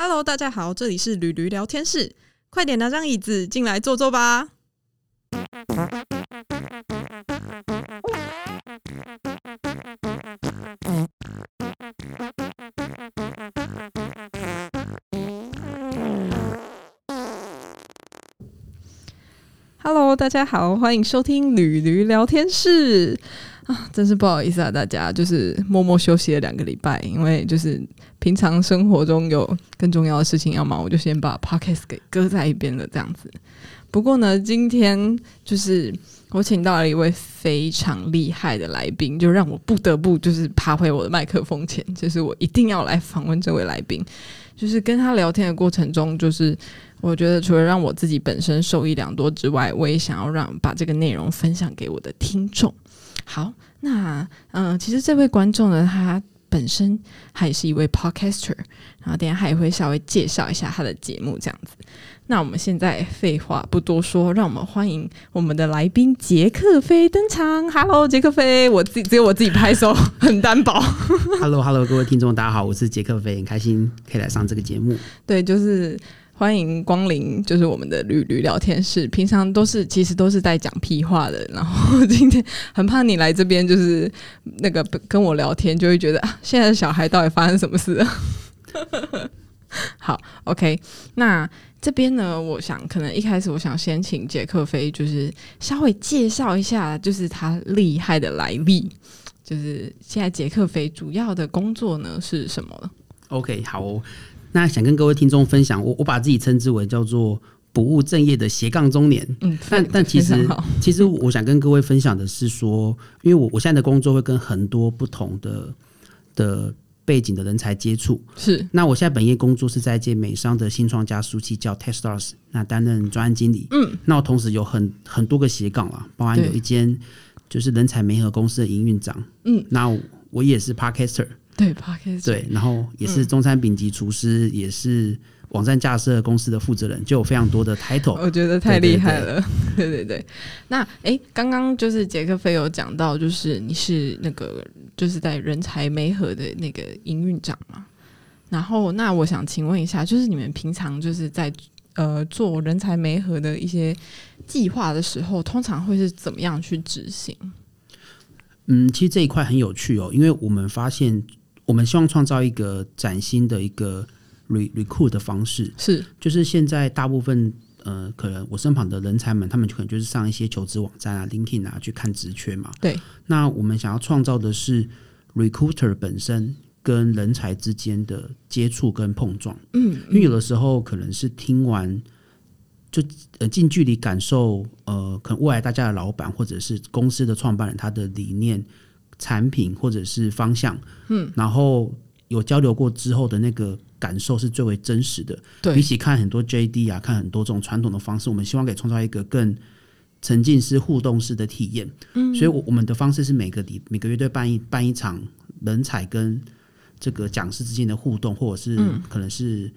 Hello，大家好，这里是驴驴聊天室，快点拿张椅子进来坐坐吧。Hello，大家好，欢迎收听驴驴聊天室！真是不好意思啊，大家就是默默休息了两个礼拜，因为就是平常生活中有更重要的事情要忙，我就先把 Podcast 给搁在一边了，这样子。不过呢，今天就是我请到了一位非常厉害的来宾，就让我不得不就是爬回我的麦克风前，就是我一定要来访问这位来宾。就是跟他聊天的过程中，就是我觉得除了让我自己本身受益良多之外，我也想要让把这个内容分享给我的听众。好，那嗯、其实这位观众呢，他本身他也是一位 podcaster，然后等下他也会稍微介绍一下他的节目这样子。那我们现在废话不多说，让我们欢迎我们的来宾杰克飞登场。Hello，杰克飞，我自己只有我自己拍手，很单薄。Hello Hello，各位听众，大家好，我是杰克飞，很开心可以来上这个节目。对，就是欢迎光临，就是我们的旅旅聊天室。平常都是其实都是在讲屁话的，然后今天很怕你来这边，就是那个跟我聊天，就会觉得啊，现在的小孩到底发生什么事了？好，OK，那这边呢，我想可能一开始我想先请杰克飞，就是稍微介绍一下，就是他厉害的来历。就是现在杰克飞主要的工作呢是什么？OK，好、那想跟各位听众分享，我我把自己称之为叫做不务正业的斜杠中年。嗯，但但其实其实我想跟各位分享的是说，因为我我现在的工作会跟很多不同的的背景的人才接触。是那我现在本业工作是在一间美商的新创加速器叫 Techstars，那担任专案经理。嗯，那我同时有很很多个斜杠啊，包含有一间就是人才媒合公司的营运长。嗯，那我我也是 Podcaster。对 p d c a s 对，然后也是中餐丙级厨师，也是网站架设公司的负责人，就有非常多的 title。我觉得太厉害了，对对对。那哎，刚刚就是杰克菲有讲到，就是你是那个就是在人才媒合的那个营运长嘛。然后，那我想请问一下，就是你们平常就是在呃做人才媒合的一些计划的时候，通常会是怎么样去执行？嗯，其实这一块很有趣哦，因为我们发现，我们希望创造一个崭新的一个 re recruit 的方式，是就是现在大部分呃，可能我身旁的人才们，他们可能就是上一些求职网站啊、LinkedIn 啊去看职缺嘛。对。那我们想要创造的是 recruiter 本身跟人才之间的接触跟碰撞。嗯，因为有的时候可能是听完，就呃近距离感受，呃，可能未来大家的老板或者是公司的创办人他的理念、产品或者是方向，嗯，然后有交流过之后的那个感受是最为真实的。对比起看很多 JD 啊，看很多这种传统的方式，我们希望可以创造一个更沉浸式、互动式的体验。嗯，所以我我们的方式是每个礼每个月都办一办一场人才跟这个讲师之间的互动，或者是可能是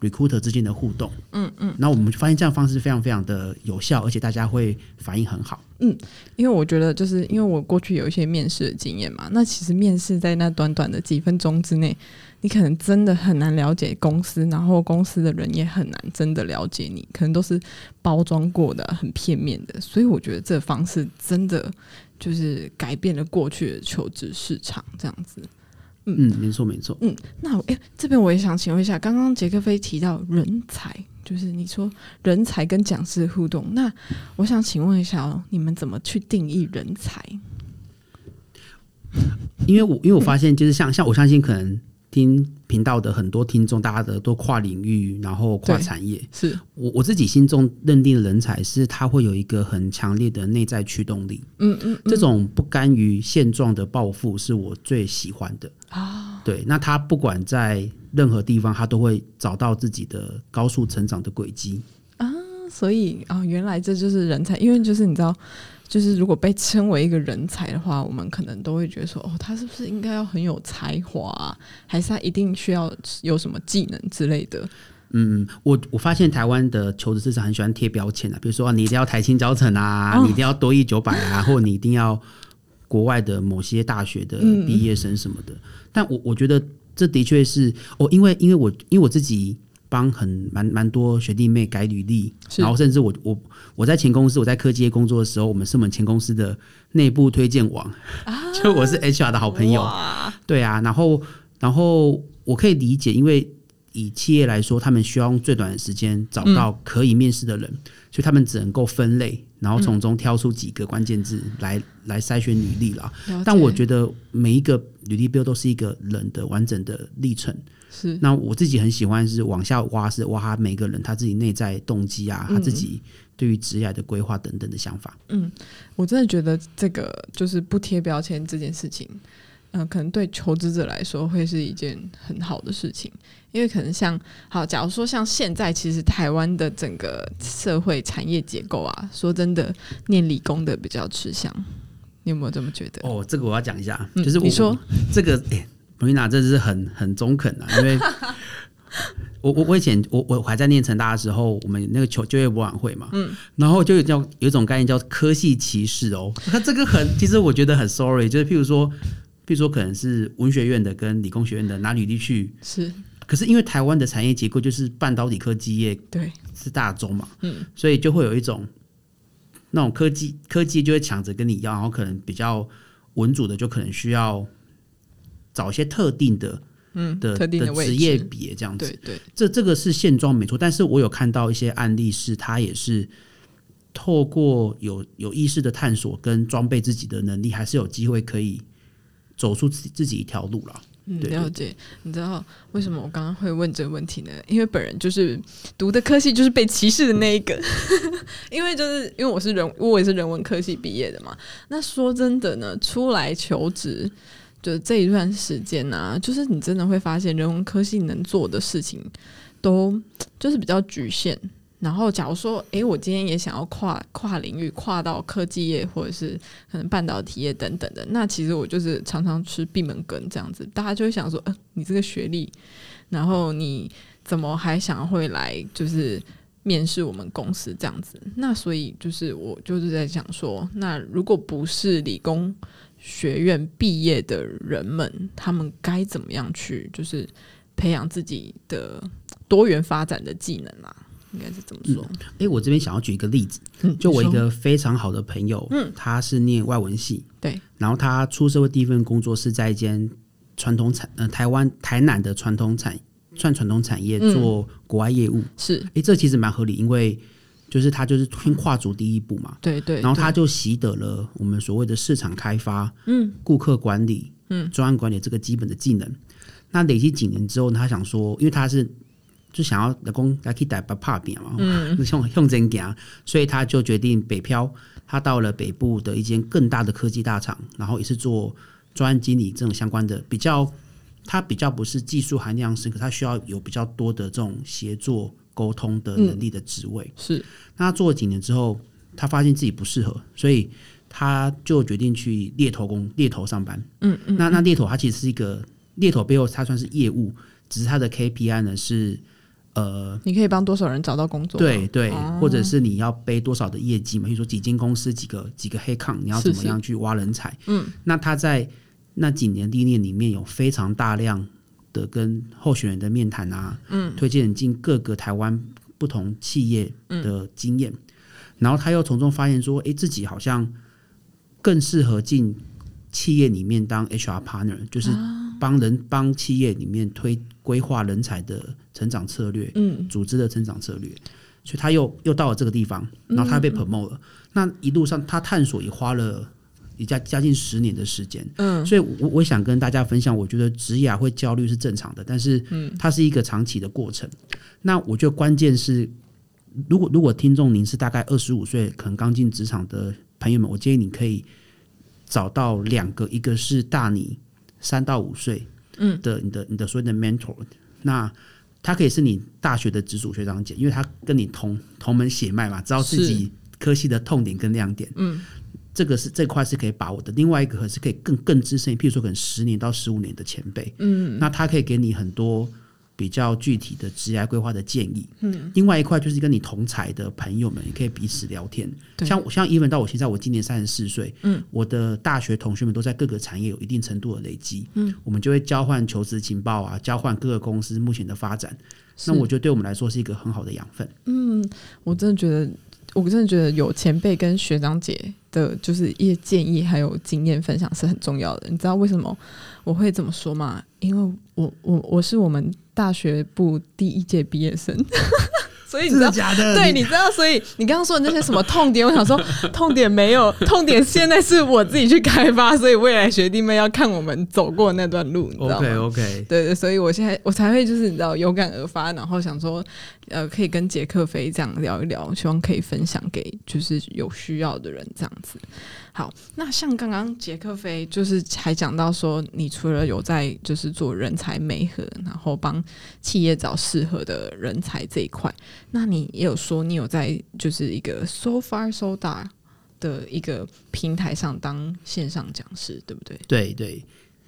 recruiter 之间的互动。嗯嗯，那我们就发现这样方式非常非常的有效，而且大家会反应很好。嗯因为我觉得，就是因为我过去有一些面试的经验嘛，那其实面试在那短短的几分钟之内，你可能真的很难了解公司，然后公司的人也很难真的了解你，可能都是包装过的、很片面的。所以我觉得这方式真的就是改变了过去的求职市场，这样子。嗯，没错没错。嗯，那我诶、这边我也想请问一下，刚刚杰克飞提到人才，就是你说人才跟讲师互动，那我想请问一下哦，你们怎么去定义人才？因为我因为我发现，就是像像我相信，可能听频道的很多听众，大家的都跨领域，然后跨产业。是我我自己心中认定的人才是他会有一个很强烈的内在驱动力，嗯嗯这种不甘于现状的抱负是我最喜欢的。啊，对，那他不管在任何地方，他都会找到自己的高速成长的轨迹啊。所以啊、原来这就是人才，因为就是你知道，就是如果被称为一个人才的话，我们可能都会觉得说，哦，他是不是应该要很有才华、啊，还是他一定需要有什么技能之类的？嗯，我我发现台湾的求职市场很喜欢贴标签啊，比如说、啊、你一定要台青教程啊，哦你一定要多益九百啊，或者你一定要国外的某些大学的嗯毕业生什么的。但我我觉得这的确是哦，因为因为我因为我自己帮很蛮蛮多学弟妹改履历，然后甚至我我我在前公司我在科技业工作的时候，我们是我们前公司的内部推荐网，就我是 HR 的好朋友，哇。对啊，然后然后我可以理解，因为以企业来说，他们需要用最短的时间找到可以面试的人，所以他们只能够分类，然后从中挑出几个关键字来、来筛选履历啦。了但我觉得每一个履历表都是一个人的完整的历程。是那我自己很喜欢是往下挖，是挖他每个人他自己内在动机啊，他自己对于职业的规划等等的想法。嗯我真的觉得这个就是不贴标签这件事情，嗯、可能对求职者来说会是一件很好的事情，因为可能像好，假如说像现在，其实台湾的整个社会产业结构啊，说真的，念理工的比较吃香，你有没有这么觉得？哦，这个我要讲一下，嗯就是我你说这个，哎、罗丽娜，这是很很中肯啊，因为 我我我以前我我还在念成大的时候，我们那个求就业博览会嘛，嗯，然后就有叫有一种概念叫科系歧视哦，它这个很，其实我觉得很 sorry，就是譬如说，譬如说可能是文学院的跟理工学院的拿履历去，是。可是因为台湾的产业结构就是半导体科技业对，是大宗嘛，嗯，所以就会有一种那种科技科技就会抢着跟你要，然后可能比较文组的就可能需要找一些特定的嗯，的特定的职业别这样子。对对，这这个是现状没错，但是我有看到一些案例是他也是透过有有意识的探索跟装备自己的能力，还是有机会可以走出自己自己一条路了。嗯，了解。你知道为什么我刚刚会问这个问题呢？因为本人就是读的科系就是被歧视的那一个，因为就是因为我是人，我也是人文科系毕业的嘛。那说真的呢，出来求职。就是这一段时间啊，就是你真的会发现人文科系能做的事情都就是比较局限。然后，假如说，诶，我今天也想要跨跨领域，跨到科技业或者是可能半导体业等等的，那其实我就是常常吃闭门羹这样子，大家就会想说，呃，你这个学历，然后你怎么还想会来就是面试我们公司这样子？那所以就是我就是在想说，那如果不是理工学院毕业的人们，他们该怎么样去就是培养自己的多元发展的技能啊？应该是这么说。诶，我这边想要举一个例子，嗯，就我一个非常好的朋友，嗯，他是念外文系，对，然后他出社会第一份工作是在一间传统产呃台湾台南的传统产算传统产业嗯。做国外业务，是。诶，这其实蛮合理，因为就是他就是先跨足第一步嘛，对对，然后他就习得了我们所谓的市场开发、嗯，顾客管理、嗯，专案管理这个基本的技能。那累积几年之后呢，他想说，因为他是就想要老公来可以带把怕扁嘛，嗯，用用真行，所以他就决定北漂，他到了北部的一间更大的科技大厂，然后也是做专案经理这种相关的，比较他比较不是技术含量深，可他需要有比较多的这种协作沟通的能力的职位。是。那他做了几年之后，他发现自己不适合，所以他就决定去猎头工猎头上班。嗯嗯，那那猎头他其实是一个猎头背后，他算是业务，只是他的 KPI 呢是呃。你可以帮多少人找到工作吗？对对，或者是你要背多少的业绩嘛？比如说几间公司、几个几个黑抗，你要怎么样去挖人才？嗯，那他在那几年历练里面有非常大量的跟候选人的面谈啊，嗯，推荐人进各个台湾不同企业的经验，然后他又从中发现说，诶，自己好像更适合进企业里面当 HR partner，就是帮人帮企业里面推规划人才的成长策略，嗯，组织的成长策略，所以他又又到了这个地方，然后他被 promote 了。那一路上他探索也花了也加将近十年的时间，嗯，所以我我想跟大家分享，我觉得职涯会焦虑是正常的，但是它是一个长期的过程。那我觉得关键是，如果如果听众您是大概二十五岁，可能刚进职场的朋友们，我建议你可以找到两个，一个是大你三到五岁，嗯。的你的你的所谓的 mentor，那他可以是你大学的直属学长姐，因为他跟你同同门血脉嘛，知道自己科系的痛点跟亮点，嗯。这个是这块是可以把握的，另外一个可是可以更更资深，譬如说可能十年到十五年的前辈，嗯，那他可以给你很多比较具体的职业规划的建议。嗯，另外一块就是跟你同才的朋友们，也可以彼此聊天。像我像 even 到我现在，我今年三十四岁，嗯，我的大学同学们都在各个产业有一定程度的累积，嗯，我们就会交换求职情报啊，交换各个公司目前的发展。那我觉得对我们来说是一个很好的养分。嗯，我真的觉得，我真的觉得有前辈跟学长姐的，就是一些建议还有经验分享是很重要的。你知道为什么我会这么说吗？因为我我我是我们大学部第一届毕业生。所以你知道，对，你知道，所以你刚刚说的那些什么痛点，我想说 痛点没有，痛点现在是我自己去开发，所以未来学弟妹要看我们走过那段路，你知道吗？OK，对对，所以我现在我才会就是你知道有感而发，然后想说，呃，可以跟杰克飞这样聊一聊，希望可以分享给就是有需要的人这样子。好，那像刚刚杰克飞就是还讲到说，你除了有在就是做人才媒合，然后帮企业找适合的人才这一块，那你也有说你有在就是一个 So Far So Da 的一个平台上当线上讲师，对不对？对对，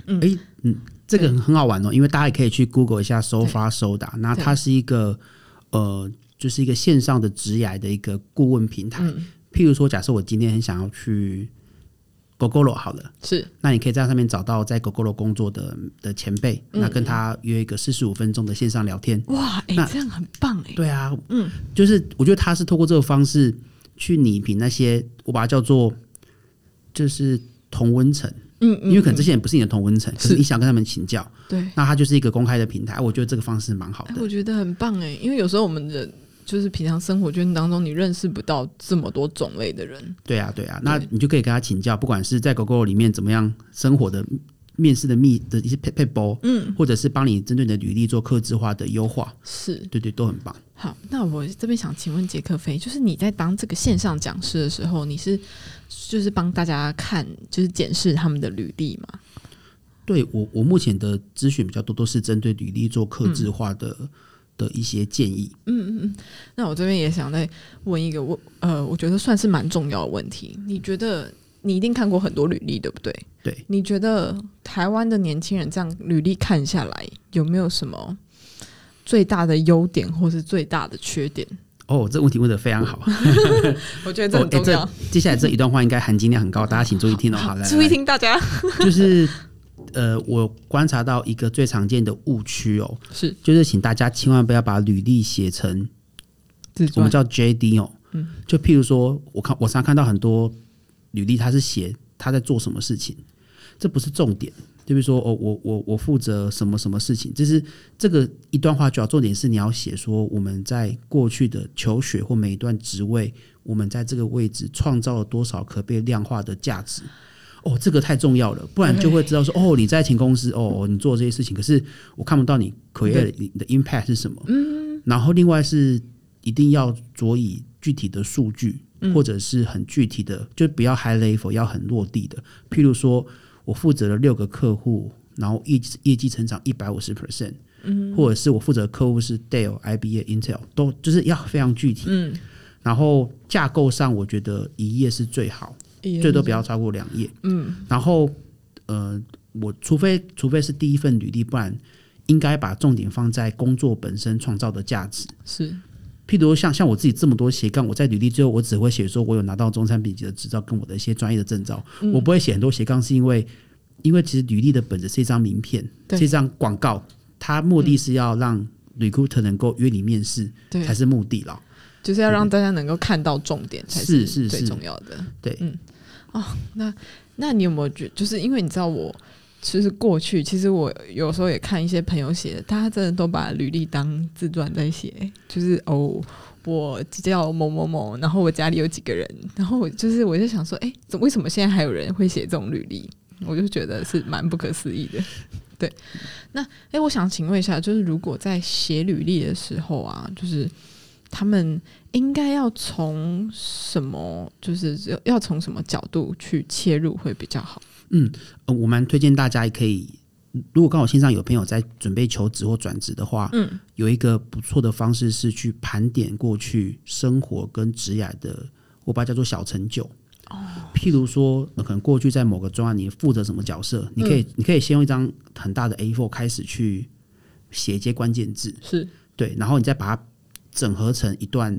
嗯，哎，嗯，这个很好玩哦，因为大家也可以去 Google 一下 So Far So Da，那它是一个呃，就是一个线上的职涯的一个顾问平台。譬如说，假设我今天很想要去。GoGoRo 好了，是，那你可以在上面找到在 GoGoRo 工作的的前辈，那跟他约一个四十五分钟的线上聊天。哇，哎，这样很棒哎。对啊，嗯，就是我觉得他是透过这个方式去拟评那些，我把它叫做就是同温层，嗯嗯，因为可能这些人不是你的同温层，可是你想跟他们请教，对，那他就是一个公开的平台，我觉得这个方式蛮好的。我觉得很棒哎，因为有时候我们的。就是平常生活圈当中，你认识不到这么多种类的人。对啊，对啊，那你就可以跟他请教，不管是在狗狗里面怎么样生活的面试的密的一些配配包，嗯，或者是帮你针对你的履历做客制化的优化，是对对，都很棒。好，那我这边想请问杰克飞，就是你在当这个线上讲师的时候，你是就是帮大家看，就是检视他们的履历吗？对我，我目前的咨询比较多，都是针对履历做客制化的。的一些建议。嗯嗯嗯，那我这边也想再问一个问，呃，我觉得算是蛮重要的问题。你觉得你一定看过很多履历，对不对？对。你觉得台湾的年轻人这样履历看下来，有没有什么最大的优点，或是最大的缺点？哦，这问题问的非常好。我 觉得这很重要。接下来这一段话应该含金量很高，大家请注意听哦。好，来 注意听，大家 就是。呃，我观察到一个最常见的误区哦，是就是请大家千万不要把履历写成我们叫 JD 哦，嗯，就譬如说，我看我常看到很多履历，他是写他在做什么事情，这不是重点。就比如说，哦，我我我负责什么什么事情，就是这个一段话主要重点是你要写说我们在过去的求学或每一段职位，我们在这个位置创造了多少可被量化的价值。哦，这个太重要了，不然就会知道说，哦，你在前公司，哦，你做这些事情，可是我看不到你 create 你的 impact 是什么。嗯，然后另外是一定要着以具体的数据，或者是很具体的，就不要 high level，要很落地的。譬如说我负责了六个客户，然后业业绩成长一百五十 percent，嗯，或者是我负责客户是 Dell、IBM、Intel，都就是要非常具体。嗯，然后架构上，我觉得一页是最好。最多不要超过两页。嗯，然后呃，我除非除非是第一份履历，不然应该把重点放在工作本身创造的价值。是，譬如像像我自己这么多斜杠，我在履历最后我只会写说我有拿到中山丙级的执照跟我的一些专业的证照，我不会写很多斜杠，是因为因为其实履历的本质是一张名片，是一张广告，它目的是要让 recruiter 能够约你面试，才是目的了。就是要让大家能够看到重点才是最重要的。对，嗯，哦，那那你有没有觉？就是因为你知道，我其实过去，其实我有时候也看一些朋友写的，大家真的都把履历当自传在写。就是哦，我叫某某某，然后我家里有几个人，然后我就是我就想说，哎，怎为什么现在还有人会写这种履历？我就觉得是蛮不可思议的。对，那哎，我想请问一下，就是如果在写履历的时候啊，就是。他们应该要从什么，就是要从什么角度去切入会比较好？嗯，我蛮推荐大家也可以，如果刚好线上有朋友在准备求职或转职的话，嗯，有一个不错的方式是去盘点过去生活跟职业的，我把它叫做小成就。哦，譬如说，可能过去在某个专案你负责什么角色，你可以，你可以先用一张很大的 A4 开始去。写一些关键字，是对，然后你再把它整合成一段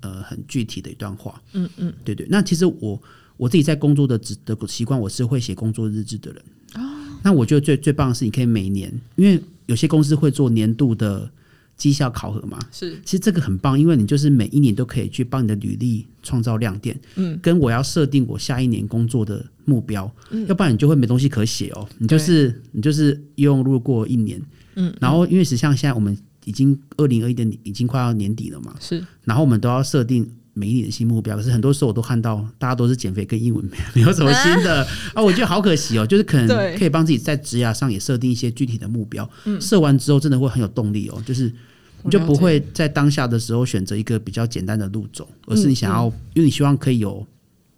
呃很具体的一段话。嗯嗯，对对。那其实我我自己在工作的的习惯，我是会写工作日志的人。哦。那我觉得最最棒的是，你可以每年，因为有些公司会做年度的绩效考核嘛。是。其实这个很棒，因为你就是每一年都可以去帮你的履历创造亮点。嗯。跟我要设定我下一年工作的目标。嗯。要不然你就会没东西可写哦。你就是你就是用路过一年。嗯。然后，因为实际上现在我们已经二零二一年已经快要年底了嘛。是。然后我们都要设定。每一年的新目标，可是很多时候我都看到大家都是减肥跟英文，没没有什么新的 啊，我觉得好可惜哦。就是可能可以帮自己在职涯上也设定一些具体的目标，设完之后真的会很有动力哦。就是你就不会在当下的时候选择一个比较简单的路走，而是你想要，因为你希望可以有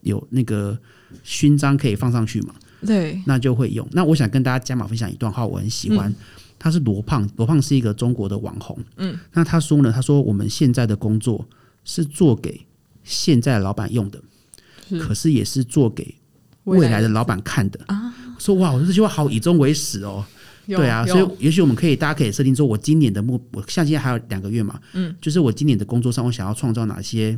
有那个勋章可以放上去嘛。对，那就会用。那我想跟大家加码分享一段话，我很喜欢，他是罗胖，罗胖是一个中国的网红。嗯，那他说呢，他说我们现在的工作是做给。现在老板用的，可是也是做给未来的老板看的啊！说哇，我这句话好以终为始哦。对啊，所以也许我们可以，大家可以设定说，我今年的目，我像现在还有两个月嘛，嗯，就是我今年的工作上，我想要创造哪些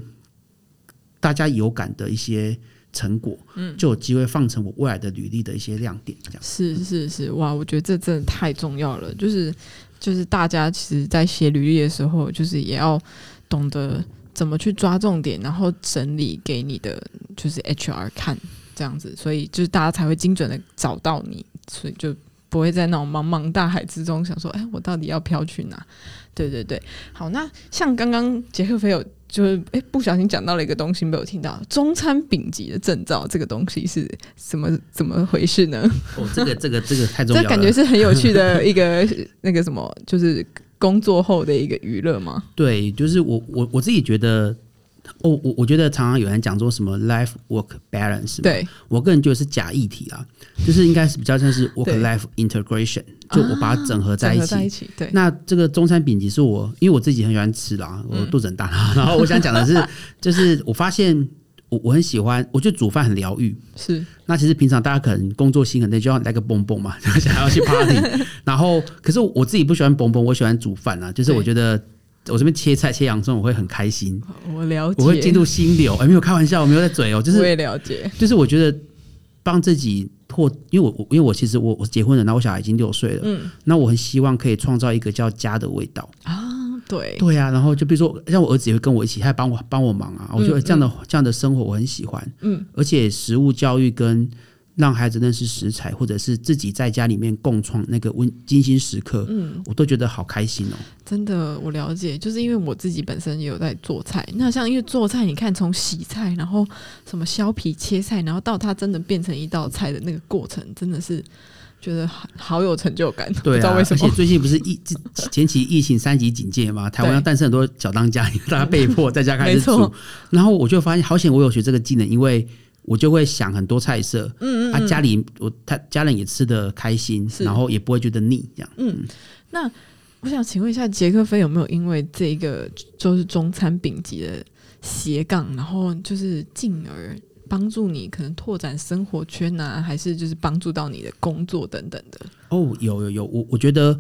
大家有感的一些成果，嗯，就有机会放成我未来的履历的一些亮点。这样是是是，哇，我觉得这真的太重要了。就是就是大家其实，在写履历的时候，就是也要懂得。怎么去抓重点，然后整理给你的就是 HR 看，这样子，所以就是大家才会精准的找到你，所以就不会在那种茫茫大海之中想说，哎，我到底要飘去哪？对对对，好，那像刚刚杰克菲有就是哎不小心讲到了一个东西没有听到，中餐丙级的证照这个东西是什么怎么回事呢？哦，这个这个这个太重要，这感觉是很有趣的一个那个什么，就是。工作后的一个娱乐吗？对，就是我我我自己觉得，哦，我我觉得常常有人讲说什么 life work balance，对我个人觉得是假议题啊，就是应该是比较像是 work life integration，就我把它整合在一起。对，那这个中餐饼级是我，因为我自己很喜欢吃啦，我肚子很大，然后我想讲的是，就是我发现。我我很喜欢，我觉得煮饭很疗愈。是，那其实平常大家可能工作心很累，就要来个蹦蹦嘛，想要去 party。然后，可是我自己不喜欢蹦蹦，我喜欢煮饭啊。就是我觉得我这边切菜切洋葱，我会很开心。我了解，我会进入心流。哎，没有开玩笑，我没有在嘴哦。就是我也了解，就是我觉得帮自己破，因为我我因为我其实我我结婚了，那我小孩已经六岁了。嗯，那我很希望可以创造一个叫家的味道啊。对对呀，然后就比如说，像我儿子也会跟我一起，他也帮我帮我忙啊。我觉得这样的这样的生活我很喜欢，嗯，而且食物教育跟让孩子认识食材，或者是自己在家里面共创那个温精心时刻，嗯，我都觉得好开心哦。真的，我了解，就是因为我自己本身也有在做菜。那像因为做菜，你看从洗菜，然后什么削皮切菜，然后到它真的变成一道菜的那个过程，真的是。觉得好好有成就感，对啊，而且最近不是疫前期疫情三级警戒嘛，台湾要诞生很多小当家，大家被迫在家开始煮，然后我就发现好险，我有学这个技能，因为我就会想很多菜色，嗯嗯，啊，家里我他家人也吃的开心，然后也不会觉得腻，这样。嗯，那我想请问一下，杰克飞有没有因为这个就是中餐丙级的斜杠，然后就是进而。帮助你可能拓展生活圈啊，还是就是帮助到你的工作等等的？哦，有有有，我我觉得，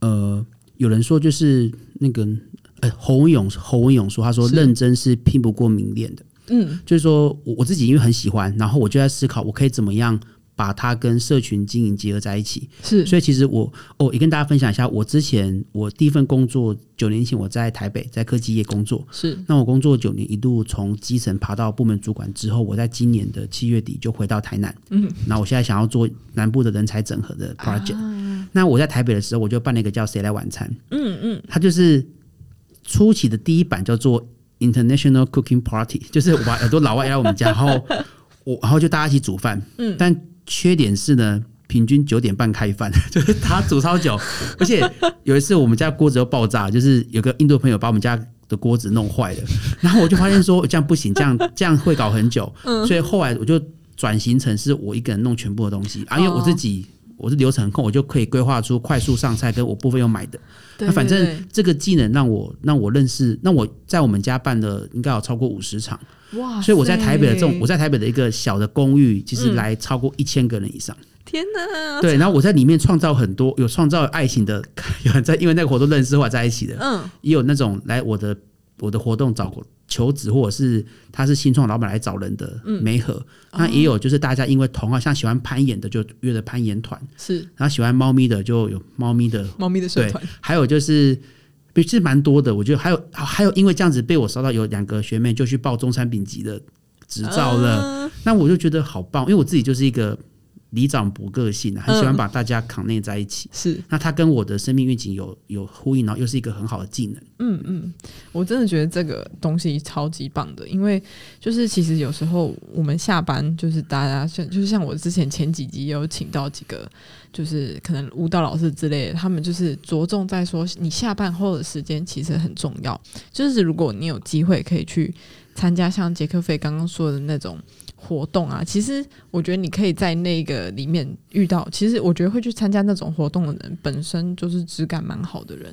呃，有人说就是那个，呃，侯文勇侯文勇说，他说认真是拼不过明恋的，嗯，就是说我我自己因为很喜欢，然后我就在思考，我可以怎么样。把它跟社群经营结合在一起，是，所以其实我哦也跟大家分享一下，我之前我第一份工作九年前我在台北在科技业工作，是，那我工作九年一度从基层爬到部门主管之后，我在今年的七月底就回到台南，嗯，那我现在想要做南部的人才整合的 project，那我在台北的时候我就办了一个叫谁来晚餐，嗯嗯，它就是初期的第一版叫做 International Cooking Party，就是我把很多老外来我们家，然后我然后就大家一起煮饭，嗯，但缺点是呢，平均九点半开饭，就是他煮超久，而且有一次我们家锅子又爆炸，就是有个印度朋友把我们家的锅子弄坏了，然后我就发现说这样不行，这样这样会搞很久，所以后来我就转型成是我一个人弄全部的东西。啊，因为我自己我是流程控，我就可以规划出快速上菜跟我部分要买的，那反正这个技能让我让我认识，那我在我们家办的应该有超过五十场。哇！所以我在台北的这种，我在台北的一个小的公寓，其实来超过一千个人以上。天哪！对，然后我在里面创造很多，有创造爱情的，有人在因为那个活动认识或在一起的，嗯，也有那种来我的我的活动找过求职，或者是他是新创老板来找人的，嗯，没合。那也有就是大家因为同好，像喜欢攀岩的就约了攀岩团，是，然后喜欢猫咪的就有猫咪的猫咪的社团，还有就是。其实蛮多的，我觉得还有还有，因为这样子被我烧到，有两个学妹就去报中山丙级的执照了，那我就觉得好棒，因为我自己就是一个。里长不个性很喜欢把大家扛内在一起。是，那他跟我的生命愿景有有呼应，然后又是一个很好的技能。嗯嗯，我真的觉得这个东西超级棒的，因为就是其实有时候我们下班，就是大家像就是像我之前前几集有请到几个，就是可能舞蹈老师之类的，他们就是着重在说，你下班后的时间其实很重要。就是如果你有机会可以去参加像杰克费刚刚说的那种。活动啊，其实我觉得你可以在那个里面遇到。其实我觉得会去参加那种活动的人，本身就是质感蛮好的人。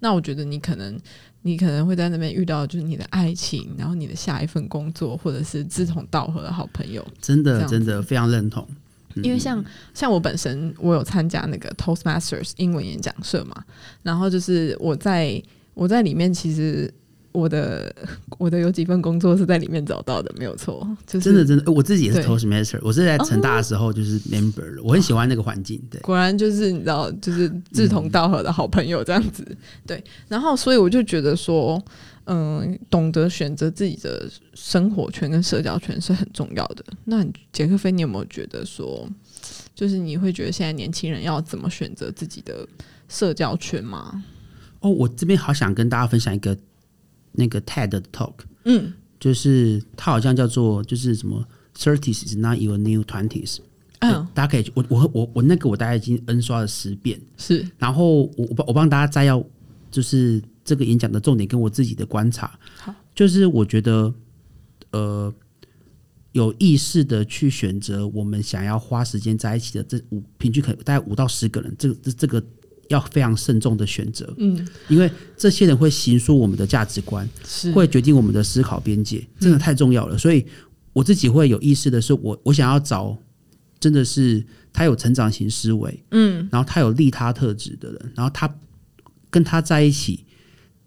那我觉得你可能，你可能会在那边遇到，就是你的爱情，然后你的下一份工作，或者是志同道合的好朋友。真的，真的非常认同。因为像像我本身，我有参加那个 Toastmasters 英文演讲社嘛，然后就是我在我在里面其实。我的 我的有几份工作是在里面找到的，没有错，就是真的真的，我自己也是 Toastmaster，我是在成大的时候就是 member，我很喜欢那个环境，对，果然就是你知道，就是志同道合的好朋友这样子，对，然后所以我就觉得说，嗯，懂得选择自己的生活圈跟社交圈是很重要的。那杰克飞，你有没有觉得说，就是你会觉得现在年轻人要怎么选择自己的社交圈吗？哦，我这边好想跟大家分享一个。那个 TED 的 talk，嗯，就是它好像叫做就是什么 thirties is not your new twenties，嗯，大家可以我我我我那个我大概已经 N 刷了十遍，是，然后我我帮我帮大家摘要，就是这个演讲的重点跟我自己的观察，好，就是我觉得呃有意识的去选择我们想要花时间在一起的这五平均可能大概五到十个人，这个这这个。要非常慎重的选择，嗯，因为这些人会形塑我们的价值观，是会决定我们的思考边界，真的太重要了。所以我自己会有意识的是，我我想要找真的是他有成长型思维，嗯，然后他有利他特质的人，然后他跟他在一起。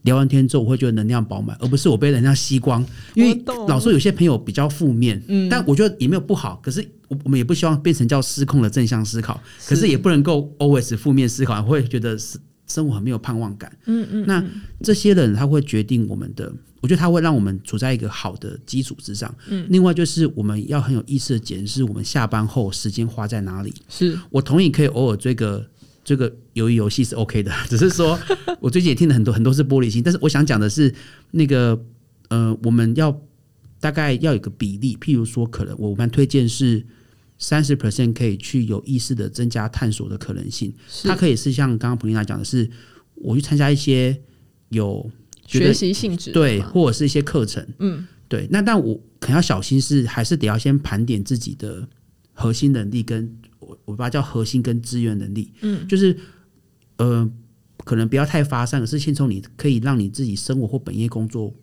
聊完天之后，我会觉得能量饱满，而不是我被能量吸光。因为老说有些朋友比较负面，嗯，但我觉得也没有不好。可是我我们也不希望变成叫失控的正向思考，可是也不能够 always 负面思考，会觉得生生活很没有盼望感。嗯嗯，那这些人他会决定我们的，我觉得他会让我们处在一个好的基础之上。嗯，另外就是我们要很有意识的检视我们下班后时间花在哪里。是我同意可以偶尔追个。这个游游戏是 OK 的，只是说我最近也听了很多很多是玻璃心，但是我想讲的是那个呃，我们要大概要有个比例，譬如说，可能我们推荐是三十 percent 可以去有意识的增加探索的可能性，它可以是像刚刚普丽娜讲的是，我去参加一些有学习性质对，或者是一些课程，嗯，对，那但我可能要小心是，还是得要先盘点自己的核心能力跟。我我把它叫核心跟资源能力，嗯，就是呃，可能不要太发散，而是先从你可以让你自己生活或本业工作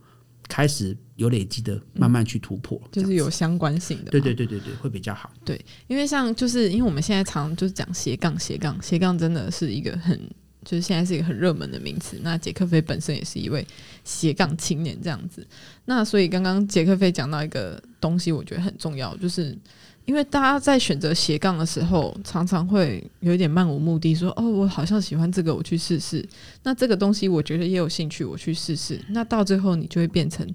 开始有累积的，慢慢去突破，就是有相关性的，对对对对对，会比较好。对，因为像就是因为我们现在常就是讲斜杠斜杠斜杠，真的是一个很就是现在是一个很热门的名词。那杰克菲本身也是一位斜杠青年这样子，那所以刚刚杰克菲讲到一个东西，我觉得很重要，就是。因为大家在选择斜杠的时候，常常会有一点漫无目的，说：“哦，我好像喜欢这个，我去试试。”那这个东西我觉得也有兴趣，我去试试。那到最后，你就会变成，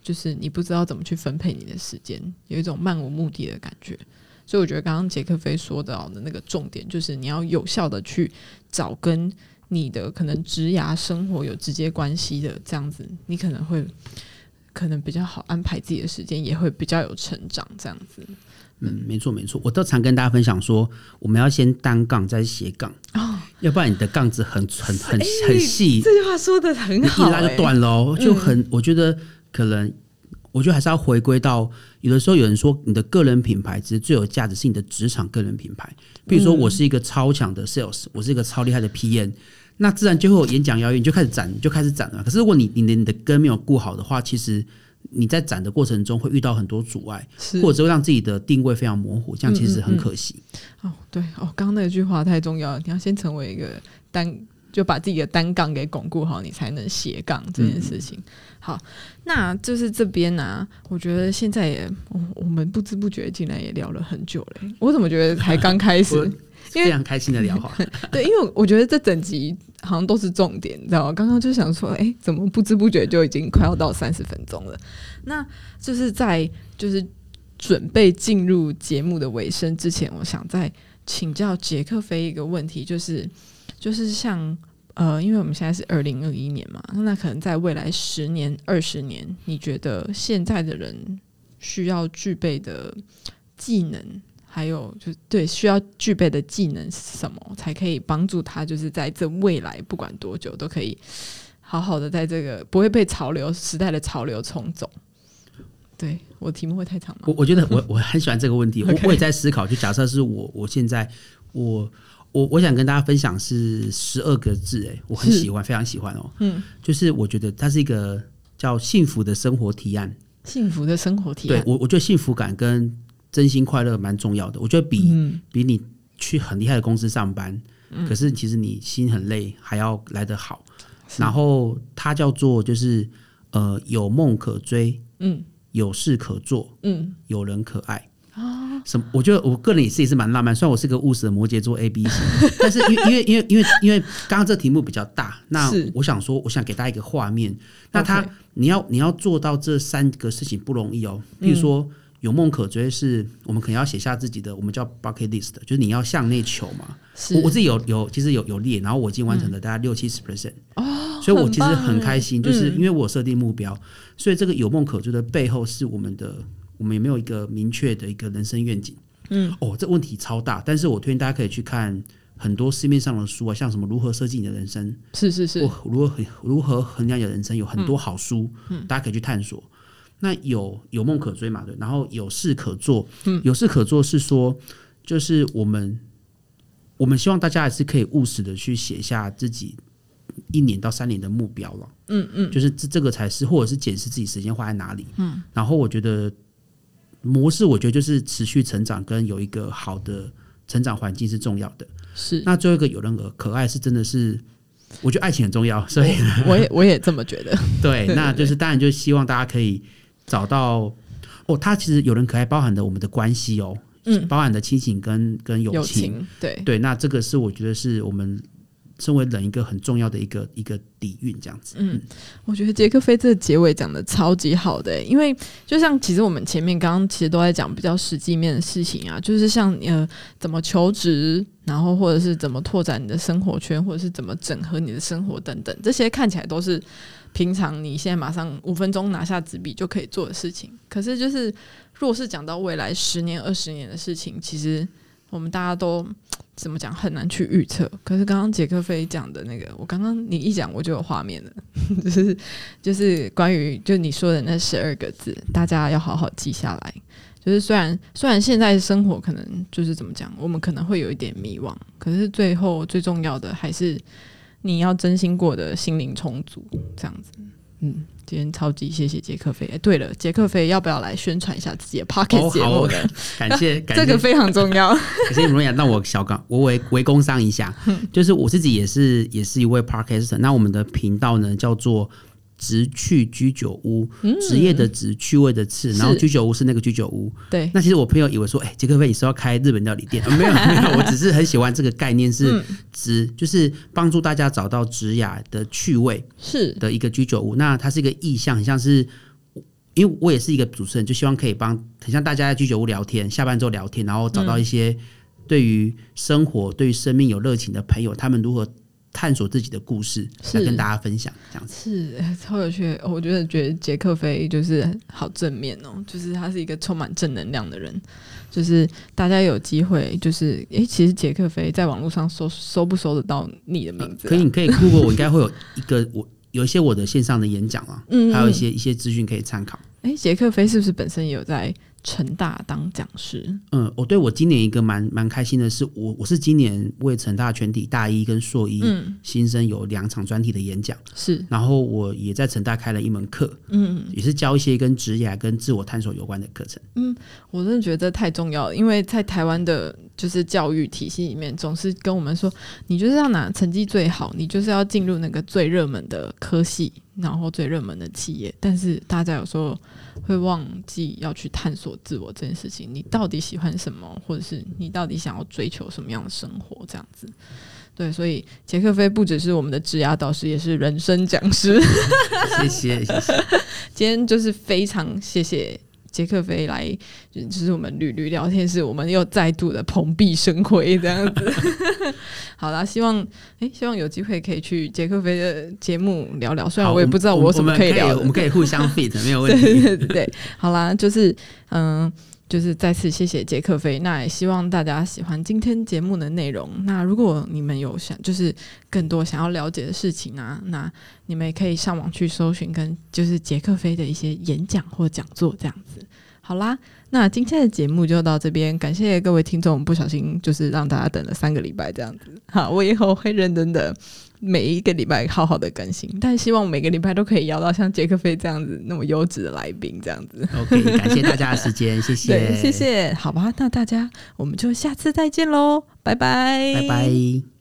就是你不知道怎么去分配你的时间，有一种漫无目的的感觉。所以我觉得刚刚杰克飞说到的那个重点，就是你要有效的去找跟你的可能职涯生活有直接关系的，这样子你可能会可能比较好安排自己的时间，也会比较有成长，这样子。嗯，没错没错，我都常跟大家分享说，我们要先单杠再斜杠哦，要不然你的杠子很很很很细。这句话说的很好，一拉就断喽，就很。我觉得可能，我觉得还是要回归到，有的时候有人说，你的个人品牌其实最有价值是你的职场个人品牌。比如说，我是一个超强的 sales，我是一个超厉害的 PM，那自然就会有演讲邀约，你就开始展，就开始展了。可是如果你你的你的根没有顾好的话，其实。你在展的过程中会遇到很多阻碍，是。或者会让自己的定位非常模糊，这样其实很嗯嗯嗯。可惜。哦，对哦，刚刚那句话太重要了，你要先成为一个单，就把自己的单杠给巩固好，你才能斜杠这件事情。好，那就是这边呢、我觉得现在也，我我们不知不觉竟然也聊了很久嘞，我怎么觉得才刚开始非常开心的聊哈，对，因为我觉得这整集好像都是重点，你知道吗？刚刚就想说，哎、怎么不知不觉就已经快要到三十分钟了？那就是在就是准备进入节目的尾声之前，我想再请教杰克飞一个问题，就是就是像呃，因为我们现在是二零二一年嘛，那可能在未来十年、二十年，你觉得现在的人需要具备的技能？还有就是对需要具备的技能是什么，才可以帮助他，就是在这未来不管多久都可以好好的在这个不会被潮流时代的潮流冲走。对我题目会太长吗我？我觉得我我很喜欢这个问题，我我也在思考，就假设是我我现在我我我想跟大家分享是十二个字，哎，我很喜欢，非常喜欢哦，嗯，就是我觉得它是一个叫幸福的生活提案。幸福的生活提案，对我，我觉得幸福感跟真心快乐蛮重要的。我觉得比、嗯比你去很厉害的公司上班，可是其实你心很累，还要来得好。然后它叫做就是呃有梦可追，嗯有事可做，嗯有人可爱。什么？我觉得我个人也是也是蛮浪漫，虽然我是个务实的摩羯座 A B 型，但是因为因为因为因为因为刚刚这题目比较大，那我想说，我想给大家一个画面。那他你要你要做到这三个事情不容易哦。比如说、有梦可追，是我们可能要写下自己的，我们叫 bucket list，就是你要向内求嘛。我我自己有有其实有有列，然后我已经完成了大概六七十 percent 哦，所以我其实很开心，就是嗯因为我有设定目标，所以这个有梦可追的背后是我们的，我们有没有一个明确的一个人生愿景？嗯，哦，这问题超大，但是我推荐大家可以去看很多市面上的书啊，像什么如何设计你的人生，是是是，或如何衡如何衡量你的人生，有很多好书，大家可以去探索。那有有梦可追嘛？对，然后有事可做，嗯有事可做是说，就是我们我们希望大家还是可以务实的去写下自己一年到三年的目标了。嗯嗯，就是这这个才是，或者是检视自己时间花在哪里。嗯，然后我觉得模式，我觉得就是持续成长跟有一个好的成长环境是重要的。是，那最后一个有人可可爱是真的是，我觉得爱情很重要，所以我也我也这么觉得，对那就是当然就希望大家可以找到哦，它其实有人可爱包含的我们的关系哦，嗯，包含的亲情跟跟友友情，情，对，对，那这个是我觉得是我们身为人一个很重要的一个一个底蕴，这样子。嗯，我觉得杰克菲这个结尾讲的超级好的欸、因为就像其实我们前面刚刚其实都在讲比较实际面的事情啊，就是像呃怎么求职，然后或者是怎么拓展你的生活圈，或者是怎么整合你的生活等等，这些看起来都是平常你现在马上五分钟拿下纸笔就可以做的事情。可是就是如果是讲到未来十年、二十年的事情，其实我们大家都怎么讲很难去预测。可是刚刚杰克飞讲的那个，我刚刚你一讲我就有画面了，就是就是关于就你说的那十二个字，大家要好好记下来。就是虽然虽然现在生活可能就是怎么讲，我们可能会有一点迷惘，可是最后最重要的还是你要真心过得心灵充足，这样子。嗯，今天超级谢谢杰克飞。哎，对了，杰克飞要不要来宣传一下自己的 p o c k e 哦 t 节目呢？感谢 感谢这个非常重要。可是罗雅，让我小刚，我围围工商一下，就是我自己也是也是一位 podcaster。那我们的频道呢叫做职趣居酒屋，职业的职，趣味的趣，然后居酒屋是那个居酒屋。对，那其实我朋友以为说，哎、杰克飞你是要开日本料理店？呃没有 没有，我只是很喜欢这个概念，是职，就是帮助大家找到职雅的趣味。是的一个居酒屋。那它是一个意向，很像是因为我也是一个主持人，就希望可以帮很像大家在居酒屋聊天，下班之后聊天，然后找到一些对于生活、对于生命有热情的朋友，他们如何探索自己的故事，来跟大家分享这样子。是哎 超有趣。我觉得觉得杰克飞就是好正面哦，就是他是一个充满正能量的人。就是大家有机会，就是诶，其实杰克飞在网络上搜搜不搜得到你的名字、啊可以，你可以 Google，我应该会有一个 我有一些我的线上的演讲啊，嗯还有一些一些资讯可以参考。诶，杰克飞是不是本身也有在成大当讲师。嗯，我对我今年一个蛮蛮开心的是，我我是今年为成大全体大一跟硕一新生有两场专题的演讲，是，然后我也在成大开了一门课，嗯，也是教一些跟职业跟自我探索有关的课程。嗯，我真的觉得太重要了，因为在台湾的就是教育体系里面，总是跟我们说，你就是要拿成绩最好，你就是要进入那个最热门的科系。然后最热门的企业，但是大家有时候会忘记要去探索自我这件事情。你到底喜欢什么，或者是你到底想要追求什么样的生活？这样子，对，所以杰克飞不只是我们的职涯导师，也是人生讲师。谢谢，谢谢。今天就是非常谢谢。杰克飞来，就是我们屡屡聊天室，我们又再度的蓬荜生辉这样子。好啦，希望哎，希望有机会可以去杰克飞的节目聊聊。虽然我也不知道我什么可以聊，我们可以互相 fit，没有问题。对对对，好啦，就是嗯。就是再次谢谢杰克飞，那也希望大家喜欢今天节目的内容。那如果你们有想就是更多想要了解的事情啊，那你们也可以上网去搜寻跟就是杰克飞的一些演讲或讲座这样子。好啦，那今天的节目就到这边，感谢各位听众，不小心就是让大家等了三个礼拜这样子。好，我以后会认真的。每一个礼拜好好的更新，但希望每个礼拜都可以邀到像杰克飞这样子那么优质的来宾，这样子。OK，感谢大家的时间，谢谢，谢谢，好吧，那大家我们就下次再见喽，拜拜，拜拜。